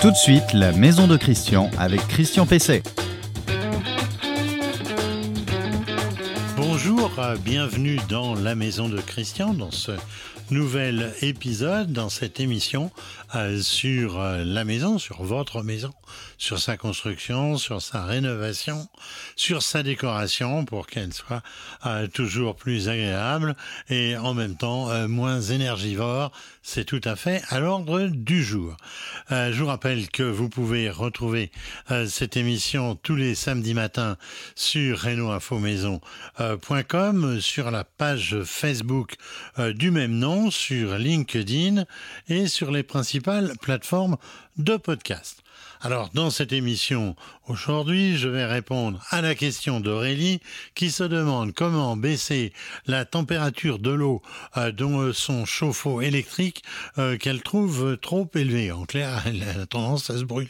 Tout de suite, la maison de Christian avec Christian Pesset. Bonjour, euh, bienvenue dans la maison de Christian, dans ce nouvel épisode, dans cette émission euh, sur euh, la maison, sur votre maison, sur sa construction, sur sa rénovation, sur sa décoration pour qu'elle soit euh, toujours plus agréable et en même temps moins énergivore. C'est tout à fait à l'ordre du jour. Je vous rappelle que vous pouvez retrouver cette émission tous les samedis matins sur renoinfomaison.com, sur la page Facebook du même nom, sur LinkedIn et sur les principales plateformes de podcast. Alors, dans cette émission, aujourd'hui, je vais répondre à la question d'Aurélie qui se demande comment baisser la température de l'eau euh, dans euh, son chauffe-eau électrique euh, qu'elle trouve trop élevée. En clair, elle a tendance à se brûler.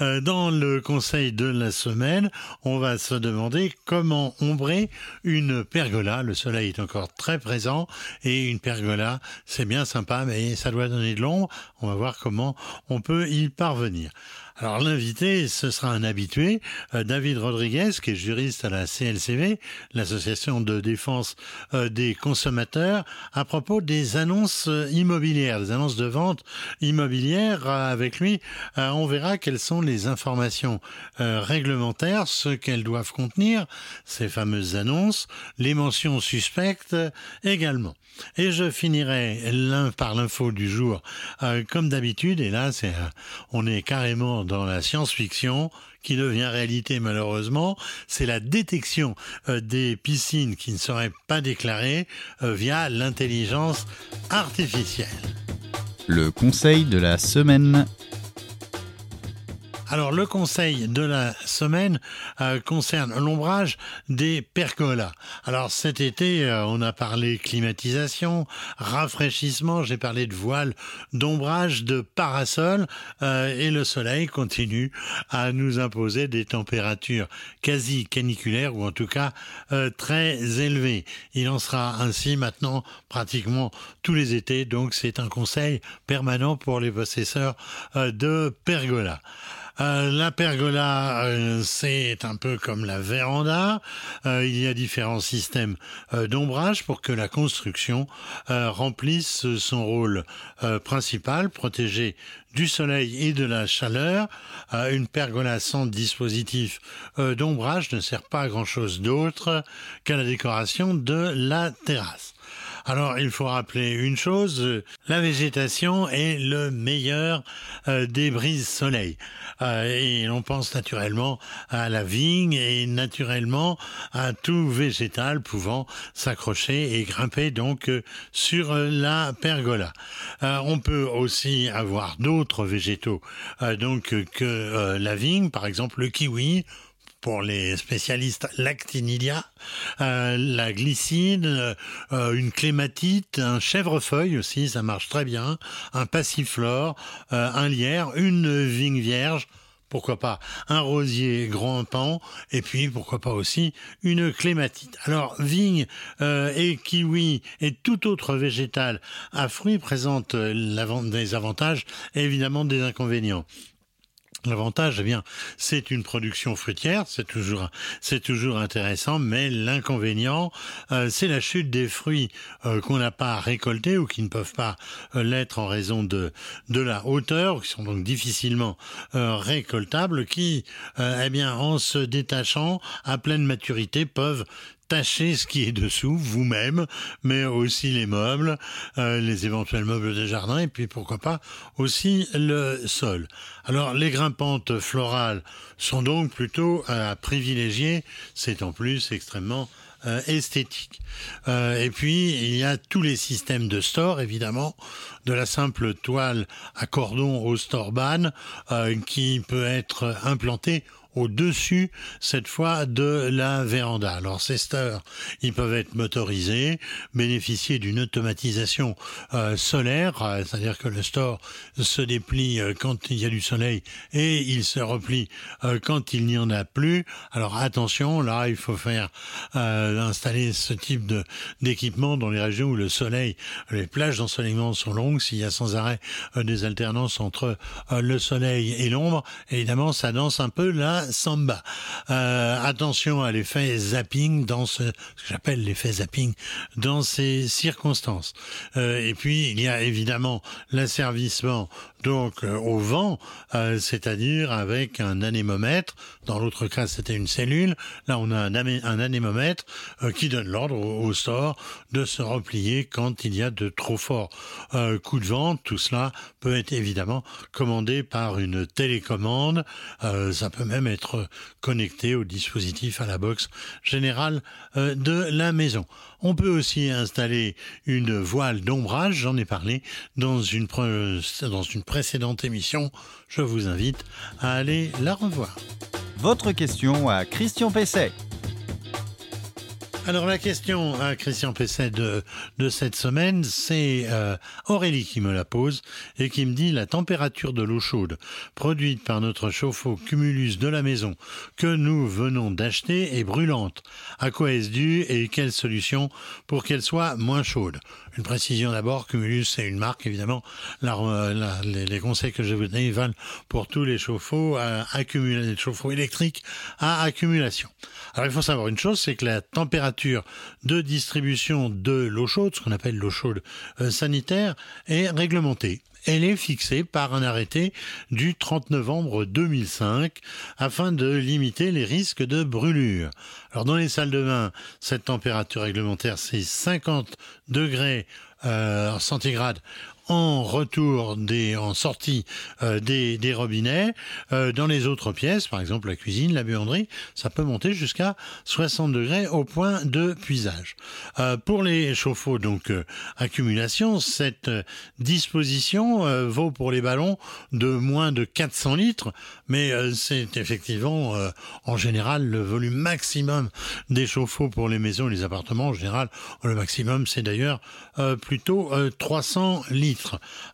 Dans le conseil de la semaine, on va se demander comment ombrer une pergola. Le soleil est encore très présent et une pergola, c'est bien sympa, mais ça doit donner de l'ombre. On va voir comment on peut y parvenir. Alors l'invité, ce sera un habitué, euh, David Rodriguez, qui est juriste à la CLCV, l'Association de défense euh, des consommateurs, à propos des annonces euh, immobilières, des annonces de vente immobilière. Euh, Avec lui, on verra quelles sont les informations réglementaires, ce qu'elles doivent contenir, ces fameuses annonces, les mentions suspectes également. Et je finirai par l'info du jour, euh, comme d'habitude. Et là, euh, on est carrément dans la science-fiction qui devient réalité malheureusement. C'est la détection euh, des piscines qui ne seraient pas déclarées via l'intelligence artificielle. Le conseil de la semaine. Alors le conseil de la semaine euh, concerne l'ombrage des pergolas. Alors cet été, euh, on a parlé climatisation, rafraîchissement, j'ai parlé de voile, d'ombrage, de parasol, euh, et le soleil continue à nous imposer des températures quasi caniculaires ou en tout cas euh, très élevées. Il en sera ainsi maintenant pratiquement tous les étés, donc c'est un conseil permanent pour les possesseurs de pergolas. Euh, la pergola, euh, c'est un peu comme la véranda. Euh, il y a différents systèmes d'ombrage pour que la construction remplisse son rôle principal, protéger du soleil et de la chaleur. Une pergola sans dispositif d'ombrage ne sert pas à grand-chose d'autre qu'à la décoration de la terrasse. Alors, il faut rappeler une chose, euh, la végétation est le meilleur euh, des brises soleil. Euh, et on pense naturellement à la vigne et naturellement à tout végétal pouvant s'accrocher et grimper donc sur la pergola. On peut aussi avoir d'autres végétaux donc que la vigne, par exemple le kiwi, pour les spécialistes l'actinidia, euh, la glycine, euh, une clématite, un chèvrefeuille aussi, ça marche très bien, un passiflore, euh, un lierre, une vigne vierge, pourquoi pas un rosier grimpant et puis pourquoi pas aussi une clématite. Alors vigne euh, et kiwi et tout autre végétal à fruits présentent des avantages et évidemment des inconvénients. L'avantage, eh bien, c'est une production fruitière, c'est toujours, c'est toujours intéressant, mais l'inconvénient, euh, c'est la chute des fruits euh, qu'on n'a pas récoltés ou qui ne peuvent pas euh, l'être en raison de de la hauteur, qui sont donc difficilement récoltables, qui, eh bien, en se détachant à pleine maturité, peuvent tâchez ce qui est dessous, vous-même, mais aussi les meubles, euh, les éventuels meubles de jardin, et puis pourquoi pas aussi le sol. Alors les grimpantes florales sont donc plutôt à privilégier, c'est en plus extrêmement euh, esthétique. Euh, et puis, il y a tous les systèmes de store, évidemment, de la simple toile à cordon au store ban, euh, qui peut être implantée au-dessus, cette fois, de la véranda. Alors ces stores, ils peuvent être motorisés, bénéficier d'une automatisation euh, solaire, euh, c'est-à-dire que le store se déplie euh, quand il y a du soleil et il se replie quand il n'y en a plus. Alors attention, là, il faut faire installer ce type de d'équipement dans les régions où le soleil, les plages d'ensoleillement sont longues, s'il y a sans arrêt des alternances entre le soleil et l'ombre, évidemment, ça danse un peu la samba. attention à l'effet zapping dans ce, ce que j'appelle l'effet zapping dans ces circonstances. Euh, et puis, il y a évidemment l'asservissement donc euh, au vent, euh, c'est-à-dire avec un anémomètre. Dans l'autre cas, c'était une cellule. Là, on a un, anémomètre qui donne l'ordre au, store de se replier quand il y a de trop forts coups de vent. Tout cela peut être évidemment commandé par une télécommande. ça peut même être connecté au dispositif à la box générale de la maison. On peut aussi installer une voile d'ombrage, j'en ai parlé dans une, dans une précédente émission. Je vous invite à aller la revoir. Votre question à Christian Pesset. Alors la question à Christian Pesset de, de cette semaine, c'est euh, Aurélie qui me la pose et qui me dit la température de l'eau chaude produite par notre chauffe-eau Cumulus de la maison que nous venons d'acheter est brûlante. À quoi est-ce dû et quelle solution pour qu'elle soit moins chaude? Une précision d'abord, Cumulus c'est une marque évidemment. La, les, conseils que je vous donne valent pour tous les chauffe-eau les chauffe-eau électriques à accumulation. Alors il faut savoir une chose, c'est que la température de distribution de l'eau chaude, ce qu'on appelle l'eau chaude euh, sanitaire, est réglementée elle est fixée par un arrêté du 30 novembre 2005 afin de limiter les risques de brûlure. Alors dans les salles de bain, cette température réglementaire c'est 50 degrés euh, centigrades en retour des, en sortie euh, des, des, robinets. Euh, dans les autres pièces, par exemple la cuisine, la buanderie, ça peut monter jusqu'à 60 degrés au point de puisage. Euh, pour les chauffe-eau, donc accumulation, cette disposition vaut pour les ballons de moins de 400 litres, mais c'est effectivement en général le volume maximum des chauffe-eau pour les maisons et les appartements. En général, le maximum, c'est d'ailleurs plutôt 300 litres.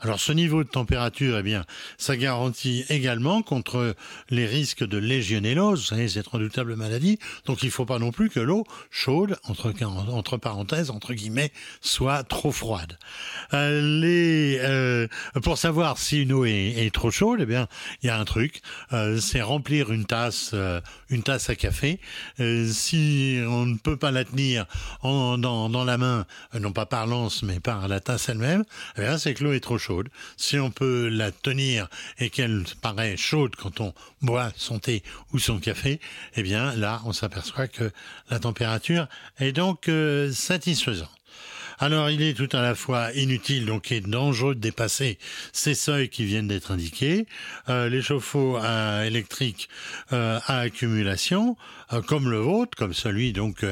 Alors ce niveau de température, eh bien, ça garantit également contre les risques de légionellose, vous savez, cette redoutable maladie. Donc il ne faut pas non plus que l'eau chaude, entre, parenthèses, entre guillemets, soit trop froide. Euh, euh, pour savoir si une eau est, trop chaude, eh bien, il y a un truc, euh, c'est remplir une tasse, une tasse à café. si on ne peut pas la tenir en, dans, la main, non pas par lance, mais par la tasse elle-même, eh bien, que l'eau est trop chaude. Si on peut la tenir et qu'elle paraît chaude quand on boit son thé ou son café, eh bien là, on s'aperçoit que la température est donc euh, satisfaisante. Alors, il est tout à la fois inutile, donc et dangereux de dépasser ces seuils qui viennent d'être indiqués. Euh, les chauffe-eau électriques euh, à accumulation, euh, comme le vôtre, comme celui donc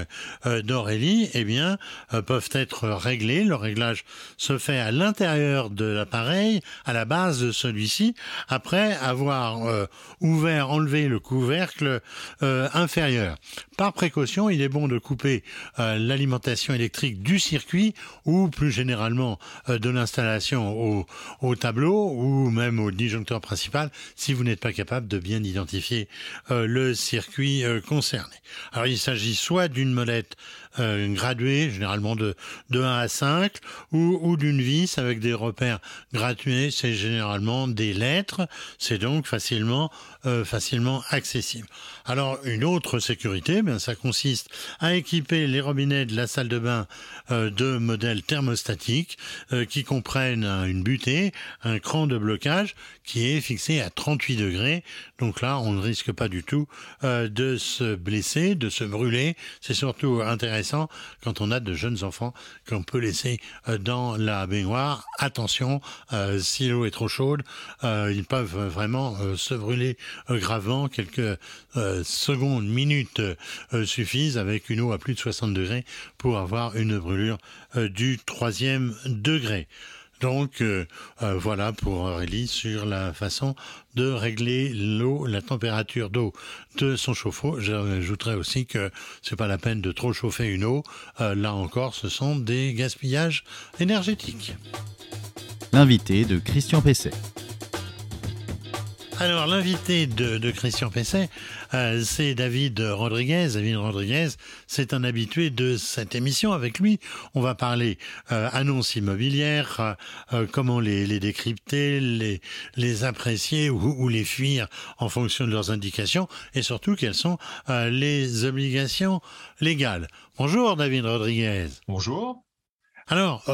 d'Aurélie, eh bien, peuvent être réglés. Le réglage se fait à l'intérieur de l'appareil, à la base de celui-ci, après avoir ouvert, enlevé le couvercle inférieur. Par précaution, il est bon de couper l'alimentation électrique du circuit ou plus généralement euh, de l'installation au, tableau ou même au disjoncteur principal si vous n'êtes pas capable de bien identifier euh, le circuit euh, Alors il s'agit soit d'une molette graduée, généralement de, de 1 à 5, ou, ou d'une vis avec des repères gradués, c'est généralement des lettres, c'est donc facilement, facilement accessible. Alors une autre sécurité, ben, ça consiste à équiper les robinets de la salle de bain de modèles thermostatiques euh, qui comprennent une butée, un cran de blocage qui est fixé à 38 degrés. Donc là, on ne risque pas du tout euh, de se blesser, de se brûler. C'est surtout intéressant quand on a de jeunes enfants qu'on peut laisser euh, dans la baignoire. Attention, si l'eau est trop chaude, ils peuvent vraiment se brûler gravement. Quelques secondes, minutes suffisent avec une eau à plus de 60 degrés pour avoir une brûlure euh, du troisième degré. Donc voilà pour Aurélie sur la façon de régler l'eau, la température d'eau de son chauffe-eau. J'ajouterais aussi que c'est pas la peine de trop chauffer une eau. là encore, ce sont des gaspillages énergétiques. L'invité de Christian Pesset. Alors, l'invité de, Christian Pesset, euh, c'est David Rodriguez. David Rodriguez, c'est un habitué de cette émission. Avec lui, on va parler euh, annonces immobilières, euh, comment les, décrypter, les, les apprécier ou, ou, les fuir en fonction de leurs indications, et surtout quelles sont les obligations légales. Bonjour, David Rodriguez. Bonjour. Alors,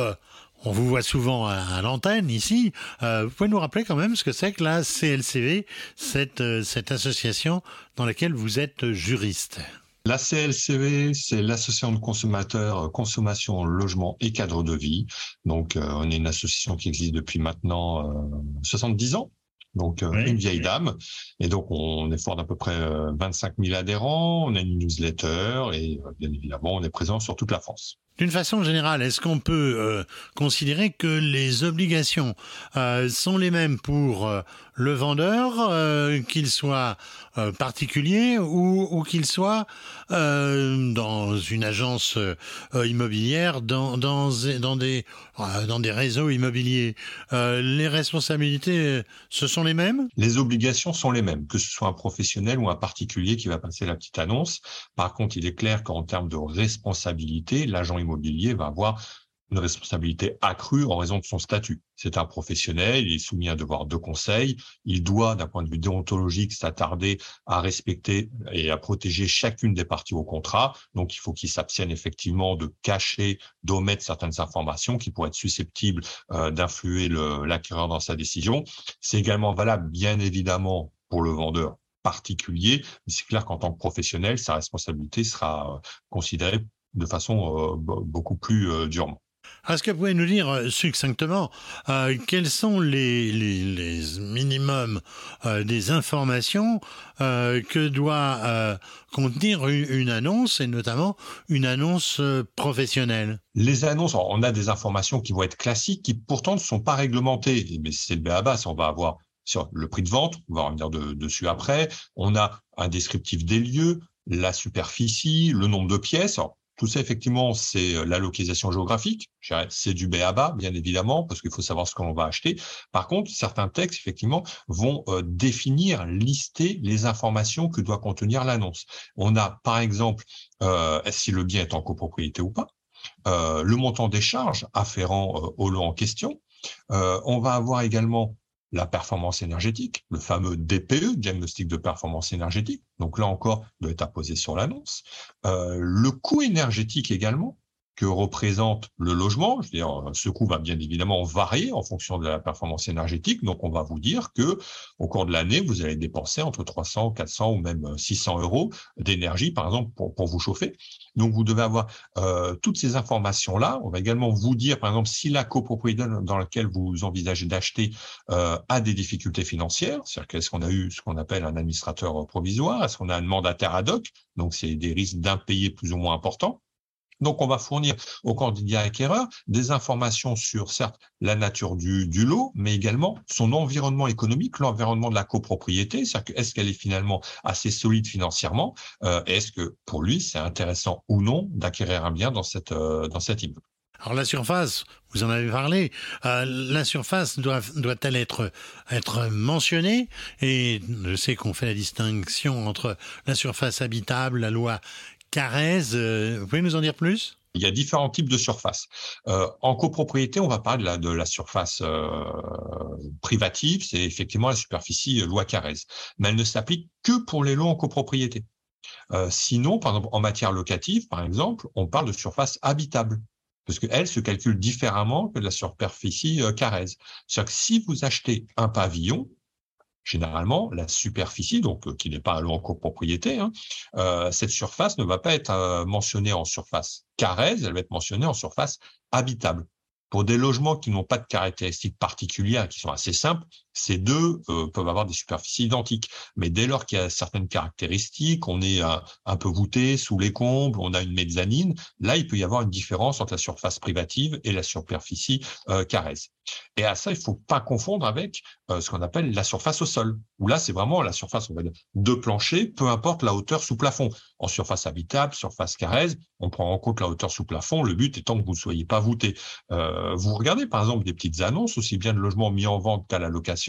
on vous voit souvent à, l'antenne ici. Euh, vous pouvez nous rappeler quand même ce que c'est que la CLCV, cette, euh, cette association dans laquelle vous êtes juriste. La CLCV, c'est l'association de consommateurs euh, consommation, logement et cadre de vie. Donc, on est une association qui existe depuis maintenant 70 ans donc une vieille dame. Et donc on est fort d'à peu près 25 000 adhérents, on a une newsletter et bien évidemment on est présent sur toute la France. D'une façon générale, est-ce qu'on peut euh, considérer que les obligations euh, sont les mêmes pour euh, le vendeur, qu'il soit particulier ou, ou qu'il soit dans une agence immobilière, dans, dans, dans, des, dans des réseaux immobiliers Les responsabilités, ce sont les mêmes? Les obligations sont les mêmes, que ce soit un professionnel ou un particulier qui va passer la petite annonce. Par contre, il est clair qu'en termes de responsabilité, l'agent immobilier va avoir une responsabilité accrue en raison de son statut. C'est un professionnel, il est soumis à un devoir de conseil, il doit, d'un point de vue déontologique, s'attarder à respecter et à protéger chacune des parties au contrat. Donc, il faut qu'il s'abstienne effectivement de cacher, d'omettre certaines informations qui pourraient être susceptibles euh, d'influer l'acquéreur dans sa décision. C'est également valable, bien évidemment, pour le vendeur particulier, mais c'est clair qu'en tant que professionnel, sa responsabilité sera euh, considérée de façon euh, beaucoup plus durement. Est-ce que vous pouvez nous dire euh, succinctement quels sont les, minimums des informations que doit contenir une, annonce et notamment une annonce professionnelle? Les annonces, on a des informations qui vont être classiques, qui pourtant ne sont pas réglementées. Mais c'est le béaba, on va avoir sur le prix de vente, on va revenir dessus après. On a un descriptif des lieux, la superficie, le nombre de pièces. Tout ça, effectivement, c'est euh, la localisation géographique. C'est du B à bas, bien évidemment, parce qu'il faut savoir ce qu'on va acheter. Par contre, certains textes, effectivement, vont euh, définir, lister les informations que doit contenir l'annonce. On a, par exemple, euh, si le bien est en copropriété ou pas, le montant des charges afférents au lot en question. on va avoir également la performance énergétique, le fameux DPE, diagnostic de performance énergétique. Donc là encore, doit être apposé sur l'annonce. Euh, le coût énergétique également, que représente le logement. Je veux dire, ce coût va bien évidemment varier en fonction de la performance énergétique. Donc, on va vous dire que au cours de l'année, vous allez dépenser entre 300, 400 ou même 600 euros d'énergie, par exemple, pour, vous chauffer. Donc, vous devez avoir euh, toutes ces informations-là. On va également vous dire, par exemple, si la copropriété dans laquelle vous envisagez d'acheter euh, a des difficultés financières, c'est-à-dire qu'est-ce qu'on a eu ce qu'on appelle un administrateur provisoire, est-ce qu'on a un mandataire ad hoc, donc c'est des risques d'impayés plus ou moins importants. Donc, on va fournir au candidat acquéreur des informations sur, certes, la nature du, lot, mais également son environnement économique, l'environnement de la copropriété. C'est-à-dire est-ce qu'elle est finalement assez solide financièrement euh, Est-ce que pour lui, c'est intéressant ou non d'acquérir un bien dans cette euh, dans immeuble? Alors la surface, vous en avez parlé, euh, la surface doit, doit-elle être, être mentionnée? Et je sais qu'on fait la distinction entre la surface habitable, la loi Carrez, euh, vous pouvez nous en dire plus? Il y a différents types de surfaces. Euh, en copropriété, on va parler de la, de la surface euh, privative, c'est effectivement la superficie loi Carrez, mais elle ne s'applique que pour les lots en copropriété. sinon, par exemple, en matière locative, par exemple, on parle de surface habitable parce qu'elle se calcule différemment que la superficie Carrez. C'est-à-dire que si vous achetez un pavillon, généralement, la superficie, donc euh, qui n'est pas lot en copropriété, hein, euh, cette surface ne va pas être euh, mentionnée en surface carrée, elle va être mentionnée en surface habitable. Pour des logements qui n'ont pas de caractéristiques particulières, qui sont assez simples, ces deux euh, peuvent avoir des superficies identiques. Mais dès lors qu'il y a certaines caractéristiques, on est un, peu voûté sous les combles, on a une mezzanine, là, il peut y avoir une différence entre la surface privative et la superficie euh. Et à ça, il faut pas confondre avec euh, ce qu'on appelle la surface au sol, où là, c'est vraiment la surface de plancher, peu importe la hauteur sous plafond. En surface habitable, surface carresse, on prend en compte la hauteur sous plafond, le but étant que vous ne soyez pas voûté. Euh, vous regardez, par exemple, des petites annonces, aussi bien de logements mis en vente qu'à la location.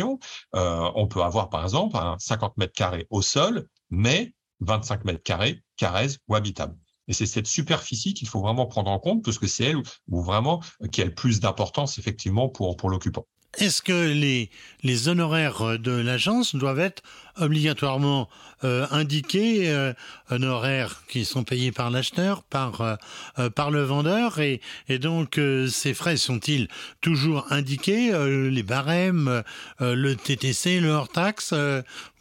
Euh, on peut avoir, par exemple, un 50 mètres carrés au sol, mais 25 mètres carrés, carresse ou habitable. Et c'est cette superficie qu'il faut vraiment prendre en compte, parce que c'est elle où, vraiment qui a le plus d'importance effectivement pour l'occupant. Est-ce que les, les honoraires de l'agence doivent être obligatoirement euh, indiqués, euh, honoraires qui sont payés par l'acheteur, par, euh, par le vendeur, et, et donc ces frais sont-ils toujours indiqués, les barèmes, le TTC, le hors-taxe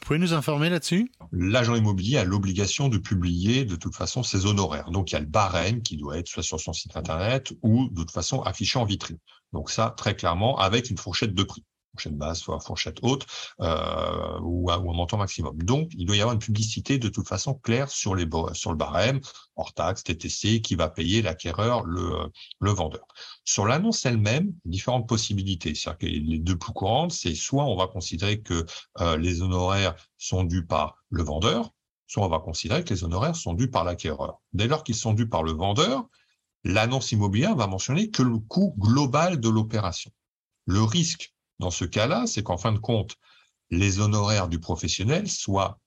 vous pouvez nous informer là-dessus? L'agent immobilier a l'obligation de publier de toute façon ses honoraires. Donc il y a le barème qui doit être soit sur son site internet ou de toute façon affiché en vitrine. Donc ça, très clairement, avec une fourchette de prix fourchette basse, soit fourchette haute, euh, ou, un, montant maximum. Donc, il doit y avoir une publicité de toute façon claire sur, les, sur le barème, hors taxe, TTC, qui va payer l'acquéreur, le, le vendeur. Sur l'annonce elle-même, différentes possibilités. C'est-à-dire que les deux plus courantes, c'est soit on va considérer que euh, les honoraires sont dus par le vendeur, soit on va considérer que les honoraires sont dus par l'acquéreur. Dès lors qu'ils sont dus par le vendeur, l'annonce immobilière va mentionner que le coût global de l'opération. Le risque dans ce cas-là, c'est qu'en fin de compte, les honoraires du professionnel soient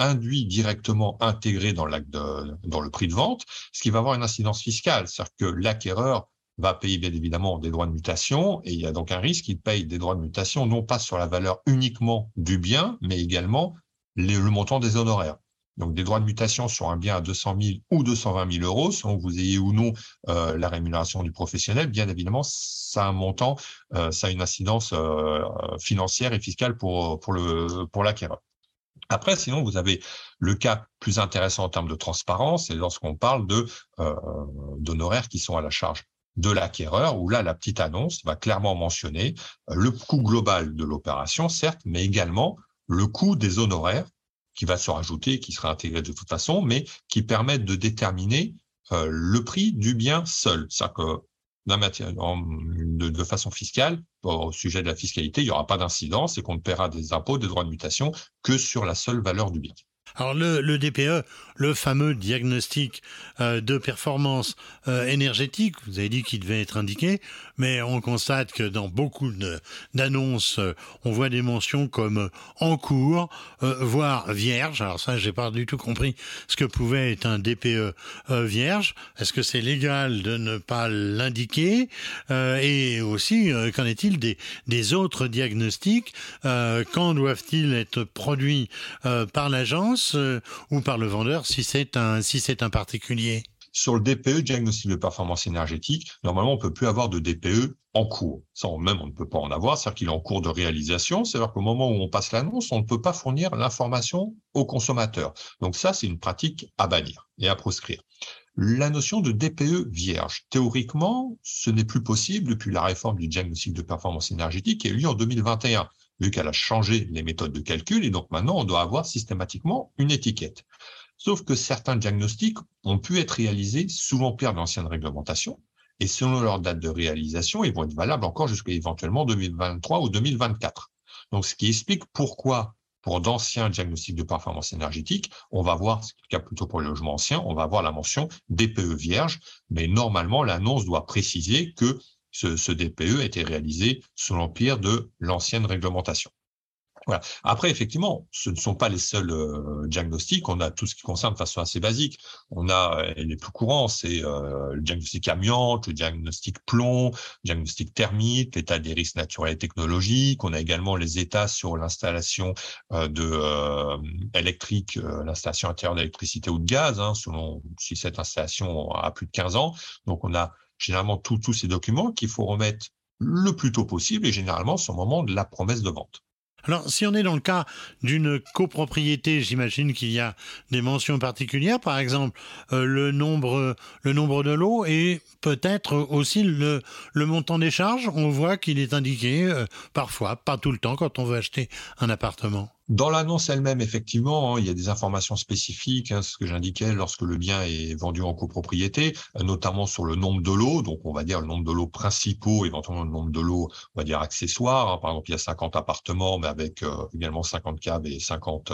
induits directement intégrés dans, dans le prix de vente, ce qui va avoir une incidence fiscale. C'est-à-dire que l'acquéreur va payer bien évidemment des droits de mutation et il y a donc un risque qu'il paye des droits de mutation non pas sur la valeur uniquement du bien, mais également le montant des honoraires. Donc des droits de mutation sur un bien à 200 000 ou 220 000 euros, selon que vous ayez ou non euh, la rémunération du professionnel, bien évidemment, ça a un montant, euh, ça a une incidence euh, financière et fiscale pour, l'acquéreur. Après, sinon, vous avez le cas plus intéressant en termes de transparence, c'est lorsqu'on parle de d'honoraires qui sont à la charge de l'acquéreur, où là, la petite annonce va clairement mentionner le coût global de l'opération, certes, mais également le coût des honoraires qui va se rajouter, qui sera intégré de toute façon, mais qui permettent de déterminer euh, le prix du bien seul. C'est-à-dire que de, façon fiscale, au sujet de la fiscalité, il n'y aura pas d'incidence et qu'on ne paiera des impôts, des droits de mutation que sur la seule valeur du bien. Alors le, DPE, le fameux diagnostic euh, de performance euh, énergétique, vous avez dit qu'il devait être indiqué, mais on constate que dans beaucoup d'annonces, euh, on voit des mentions comme en cours, voire vierge. Alors ça, j'ai pas du tout compris ce que pouvait être un DPE vierge. Est-ce que c'est légal de ne pas l'indiquer? Et aussi, qu'en est-il des, autres diagnostics? Quand doivent-ils être produits par l'agence euh, ou par le vendeur si c'est un particulier? Sur le DPE, diagnostic de performance énergétique, normalement, on peut plus avoir de DPE en cours. Ça, même, on ne peut pas en avoir, c'est-à-dire qu'il est en cours de réalisation. C'est-à-dire qu'au moment où on passe l'annonce, on ne peut pas fournir l'information au consommateur. Donc ça, c'est une pratique à bannir et à proscrire. La notion de DPE vierge, théoriquement, ce n'est plus possible depuis la réforme du diagnostic de performance énergétique qui a eu lieu en 2021 vu qu'elle a changé les méthodes de calcul, et donc maintenant on doit avoir systématiquement une étiquette. Sauf que certains diagnostics ont pu être réalisés sous l'empire de l'ancienne réglementation, et selon leur date de réalisation, ils vont être valables encore jusqu'à éventuellement 2023 ou 2024. Donc, ce qui explique pourquoi, pour d'anciens diagnostics de performance énergétique, on va voir, c'est le cas plutôt pour les logements anciens, on va avoir la mention DPE vierge, mais normalement, l'annonce doit préciser que ce, ce DPE a été réalisé sous l'empire de l'ancienne réglementation. Voilà. Après, effectivement, ce ne sont pas les seuls euh, diagnostics. On a tout ce qui concerne de façon assez basique. On a euh, les plus courants, c'est euh, le diagnostic amiante, le diagnostic plomb, le diagnostic thermique, l'état des risques naturels et technologiques. On a également les états sur l'installation de électrique, l'installation intérieure d'électricité ou de gaz, hein, selon si cette installation a plus de 15 ans. Donc, on a généralement tous ces documents qu'il faut remettre le plus tôt possible et généralement au moment de la promesse de vente. Alors, si on est dans le cas d'une copropriété, j'imagine qu'il y a des mentions particulières, par exemple euh, le nombre, le nombre de lots et peut-être aussi le, montant des charges. On voit qu'il est indiqué euh, parfois, pas tout le temps, quand on veut acheter un appartement. Dans l'annonce elle-même, effectivement, hein, il y a des informations spécifiques, hein, ce que j'indiquais lorsque le bien est vendu en copropriété, euh, notamment sur le nombre de lots, donc on va dire le nombre de lots principaux, éventuellement le nombre de lots, on va dire accessoires. Hein. Par exemple, il y a 50 appartements, mais avec euh, également 50 caves et 50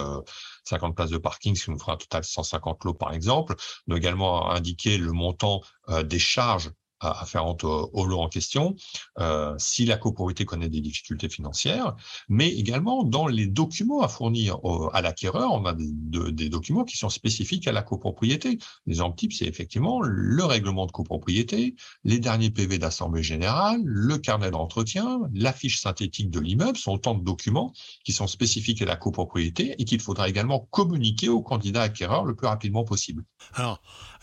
50 euh, places de parking, ce qui nous fera un total 150 lots par exemple. On également indiquer le montant des charges afférentes au, au lot en question, euh, si la copropriété connaît des difficultés financières, mais également dans les documents à fournir à l'acquéreur, on a des, documents qui sont spécifiques à la copropriété. L'exemple type, c'est effectivement le règlement de copropriété, les derniers PV d'assemblée générale, le carnet d'entretien, la fiche synthétique de l'immeuble, sont autant de documents qui sont spécifiques à la copropriété et qu'il faudra également communiquer au candidat acquéreur le plus rapidement possible. Alors,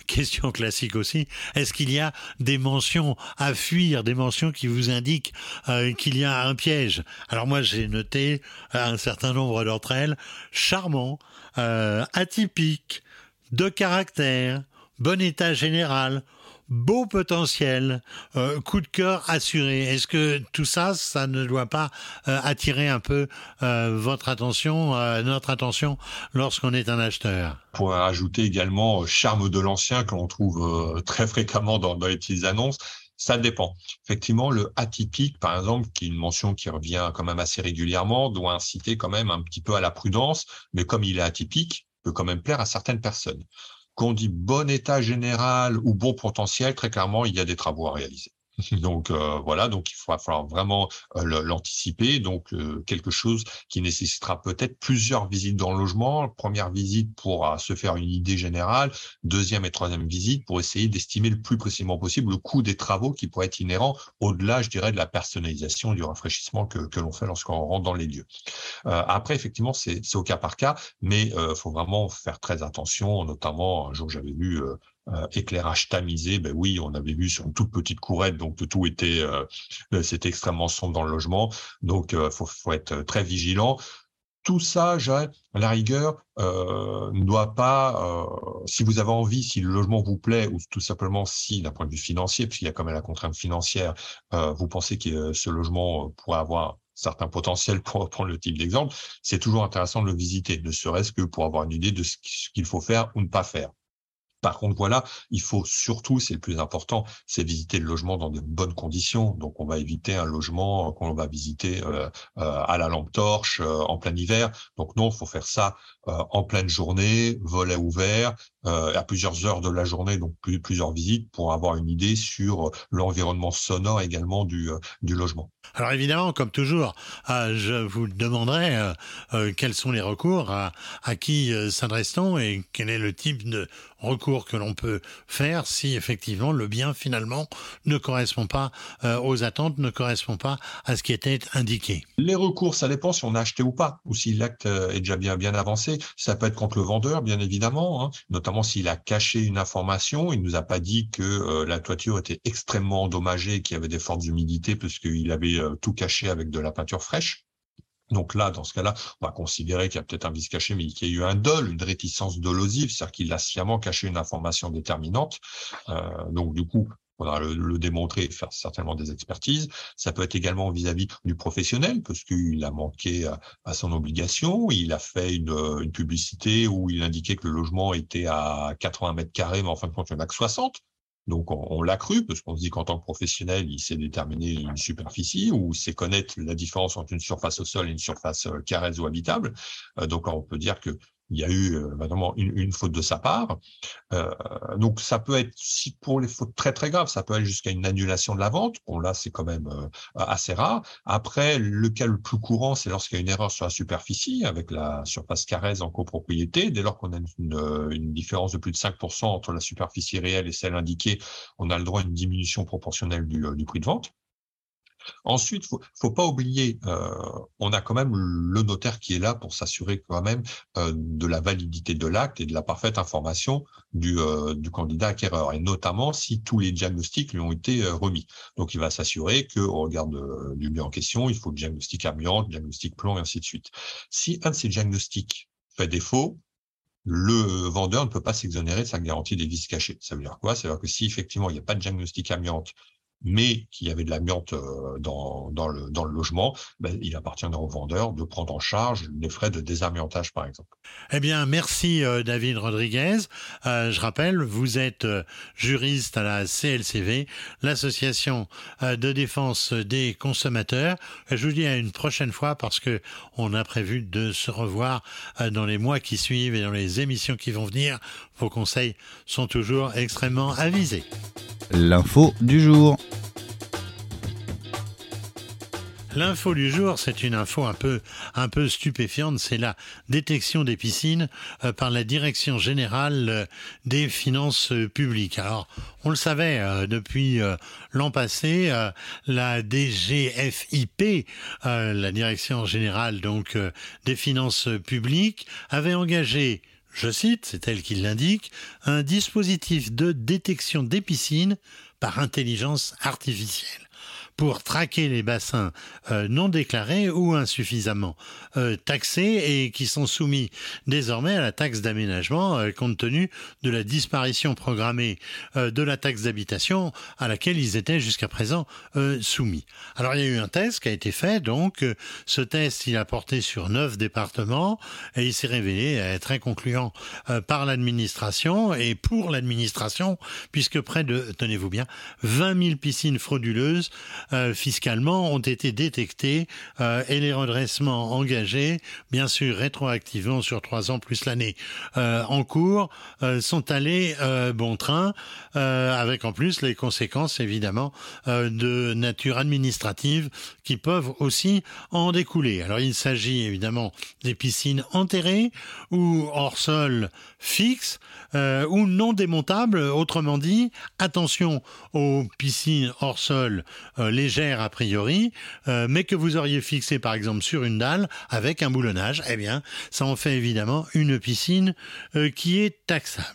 question classique aussi, est-ce qu'il y a des mentions à fuir, des mentions qui vous indiquent euh, qu'il y a un piège. Alors moi j'ai noté un certain nombre d'entre elles, charmant, euh, atypique, de caractère, bon état général, beau potentiel, euh, coup de cœur assuré. Est-ce que tout ça, ça ne doit pas euh, attirer un peu euh, votre attention, notre attention lorsqu'on est un acheteur? Pour ajouter également charme de l'ancien que l'on trouve très fréquemment dans, dans les petites annonces. Ça dépend. Effectivement, le atypique, par exemple, qui est une mention qui revient quand même assez régulièrement, doit inciter quand même un petit peu à la prudence, mais comme il est atypique, peut quand même plaire à certaines personnes qu'on dit bon état général ou bon potentiel, très clairement, il y a des travaux à réaliser. Donc euh, voilà, donc il va falloir vraiment euh, l'anticiper. Donc euh, quelque chose qui nécessitera peut-être plusieurs visites dans le logement. Première visite pour se faire une idée générale, deuxième et troisième visite pour essayer d'estimer le plus précisément possible le coût des travaux qui pourraient être inhérents au-delà, je dirais, de la personnalisation du rafraîchissement que, que l'on fait lorsqu'on rentre dans les lieux. après, effectivement, c'est au cas par cas, mais il faut vraiment faire très attention. Notamment, un jour, j'avais vu euh, éclairage tamisé, ben oui, on avait vu sur une toute petite courette, donc tout était, euh, euh, c'était extrêmement sombre dans le logement, donc il faut, faut, être très vigilant. Tout ça, à la rigueur, ne doit pas, si vous avez envie, si le logement vous plaît, ou tout simplement si, d'un point de vue financier, puisqu'il y a quand même la contrainte financière, vous pensez que ce logement pourrait avoir certains potentiels pour prendre le type d'exemple, c'est toujours intéressant de le visiter, ne serait-ce que pour avoir une idée de ce qu'il faut faire ou ne pas faire. Par contre, voilà, il faut surtout, c'est le plus important, c'est visiter le logement dans de bonnes conditions. Donc, on va éviter un logement qu'on va visiter euh, euh, à la lampe torche euh, en plein hiver. Donc, non, il faut faire ça en pleine journée, volet ouvert, à plusieurs heures de la journée, donc plusieurs visites pour avoir une idée sur l'environnement sonore également du, du logement. Alors évidemment, comme toujours, je vous demanderai quels sont les recours, à, à qui s'adresse-t-on et quel est le type de recours que l'on peut faire si effectivement le bien finalement ne correspond pas euh, aux attentes, ne correspond pas à ce qui était indiqué. Les recours, ça dépend si on a acheté ou pas, ou si l'acte euh, est déjà bien avancé. Ça peut être contre le vendeur, bien évidemment, hein, notamment s'il a caché une information, il nous a pas dit que euh, la toiture était extrêmement endommagée, qu'il y avait des fortes humidités, parce qu'il avait tout caché avec de la peinture fraîche. Donc là, dans ce cas-là, on va considérer qu'il y a peut-être un vice caché, mais qu'il y a eu un dol, une réticence dolosive, c'est-à-dire qu'il a sciemment caché une information déterminante. Euh, donc du coup, on va le, démontrer et faire certainement des expertises. Ça peut être également vis-à-vis du professionnel, parce qu'il a manqué à, son obligation. Il a fait une, une, publicité où il indiquait que le logement était à 80 mètres carrés, mais en fin de compte, il n'y en a que 60. Donc on, l'a cru parce qu'on se dit qu'en tant que professionnel, il sait déterminer une superficie ou sait connaître la différence entre une surface au sol et une surface euh, carrée ou habitable. Euh, donc on peut dire que il y a eu euh, vraiment une, faute de sa part. Euh, donc ça peut être, si pour les fautes très très graves, ça peut aller jusqu'à une annulation de la vente. Bon là, c'est quand même euh, assez rare. Après, le cas le plus courant, c'est lorsqu'il y a une erreur sur la superficie avec la surface carrée en copropriété. Dès lors qu'on a une, une, différence de plus de 5% entre la superficie réelle et celle indiquée, on a le droit à une diminution proportionnelle du, du prix de vente. Ensuite, faut, faut pas oublier, euh, on a quand même le notaire qui est là pour s'assurer quand même euh, de la validité de l'acte et de la parfaite information du, euh, du candidat acquéreur, et notamment si tous les diagnostics lui ont été remis. Donc, il va s'assurer que, au regard du bien en question, il faut le diagnostic amiante, le diagnostic plomb, et ainsi de suite. Si un de ces diagnostics fait défaut, le vendeur ne peut pas s'exonérer de sa garantie des vices cachés. Ça veut dire quoi? Ça veut dire que si effectivement il n'y a pas de diagnostic amiante mais qu'il y avait de l'amiante euh, dans, dans, le, dans le logement, ben, il appartiendra au vendeur de prendre en charge les frais de désamiantage, par exemple. Eh bien, merci euh, David Rodriguez. Euh, je rappelle, vous êtes juriste à la CLCV, l'association de défense des consommateurs. Je vous dis à une prochaine fois parce que on a prévu de se revoir dans les mois qui suivent et dans les émissions qui vont venir. Vos conseils sont toujours extrêmement avisés. L'info du jour. L'info du jour, c'est une info un peu, un peu stupéfiante. C'est la détection des piscines euh, par la Direction générale euh, des finances euh, publiques. Alors, on le savait depuis l'an passé, la DGFIP, la Direction générale donc des finances publiques, avait engagé je cite, c'est elle qui l'indique, un dispositif de détection des piscines par intelligence artificielle pour traquer les bassins euh, non déclarés ou insuffisamment euh, taxés et qui sont soumis désormais à la taxe d'aménagement euh, compte tenu de la disparition programmée de la taxe d'habitation à laquelle ils étaient jusqu'à présent soumis. Alors il y a eu un test qui a été fait, donc ce test il a porté sur neuf départements et il s'est révélé très concluant par l'administration et pour l'administration puisque près de, tenez-vous bien, 20 000 piscines frauduleuses euh, fiscalement ont été détectés euh, et les redressements engagés, bien sûr rétroactivement sur trois ans plus l'année euh, en cours, sont allés bon train, avec en plus les conséquences évidemment de nature administrative qui peuvent aussi en découler. Alors il s'agit évidemment des piscines enterrées ou hors sol fixe ou non démontables. Autrement dit, attention aux piscines hors sol légère a priori, euh, mais que vous auriez fixé par exemple sur une dalle avec un boulonnage, eh bien, ça en fait évidemment une piscine euh, qui est taxable.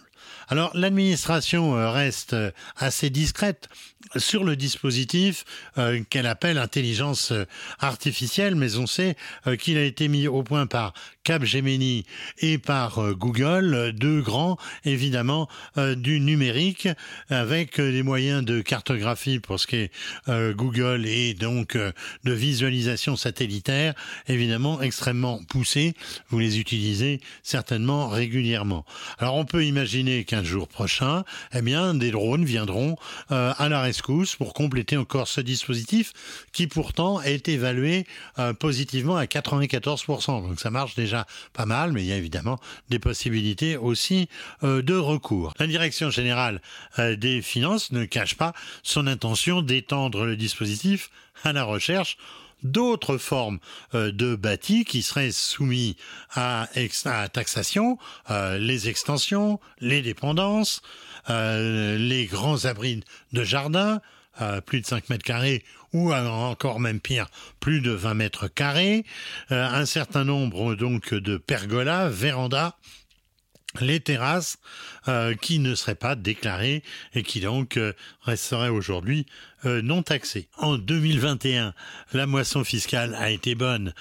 Alors l'administration euh, reste assez discrète sur le dispositif euh, qu'elle appelle intelligence euh, artificielle, mais on sait euh, qu'il a été mis au point par Capgemini et par Google, deux grands évidemment du numérique, avec des moyens de cartographie pour ce qui est Google et donc de visualisation satellitaire, évidemment extrêmement poussés. Vous les utilisez certainement régulièrement. Alors on peut imaginer qu'un jour prochain, eh bien, des drones viendront à la pour compléter encore ce dispositif qui pourtant est évalué euh, positivement à 94%. Donc ça marche déjà pas mal, mais il y a évidemment des possibilités aussi euh, de recours. La direction générale euh, des finances ne cache pas son intention d'étendre le dispositif à la recherche d'autres formes de bâtis qui seraient soumis à, taxation, les extensions, les dépendances, euh, les grands abris de jardin, à plus de 5 mètres carrés ou encore même pire, plus de 20 mètres carrés, euh, un certain nombre donc de pergolas, vérandas, les terrasses euh, qui ne seraient pas déclarées et qui donc resteraient aujourd'hui non taxées. En 2021, la moisson fiscale a été bonne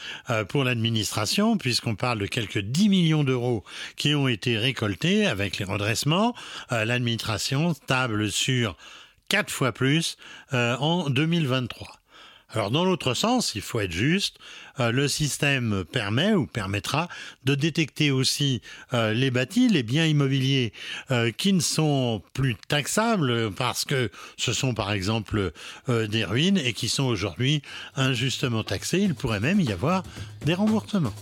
pour l'administration puisqu'on parle de quelques 10 millions d'euros qui ont été récoltés avec les redressements. l'administration table sur quatre fois plus euh, en 2023. Alors dans l'autre sens, il faut être juste, euh, le système permet ou permettra de détecter aussi euh, les bâtis, les biens immobiliers qui ne sont plus taxables parce que ce sont par exemple des ruines et qui sont aujourd'hui injustement taxés. Il pourrait même y avoir des remboursements.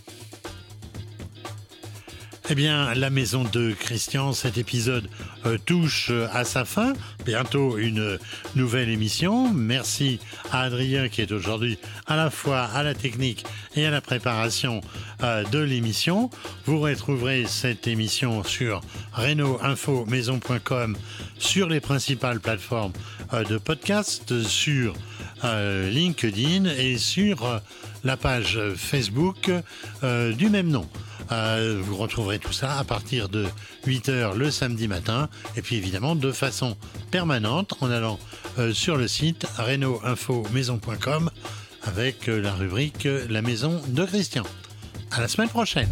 Eh bien, la maison de Christian, cet épisode euh, touche euh, à sa fin. Bientôt une nouvelle émission. Merci à Adrien qui est aujourd'hui à la fois à la technique et à la préparation euh, de l'émission. Vous retrouverez cette émission sur reno-info-maison.com, sur les principales plateformes de podcast, sur LinkedIn et sur la page Facebook du même nom. Euh, vous retrouverez tout ça à partir de 8h le samedi matin et puis évidemment de façon permanente en allant euh, sur le site reno-info-maison.com avec euh, la rubrique La maison de Christian. À la semaine prochaine.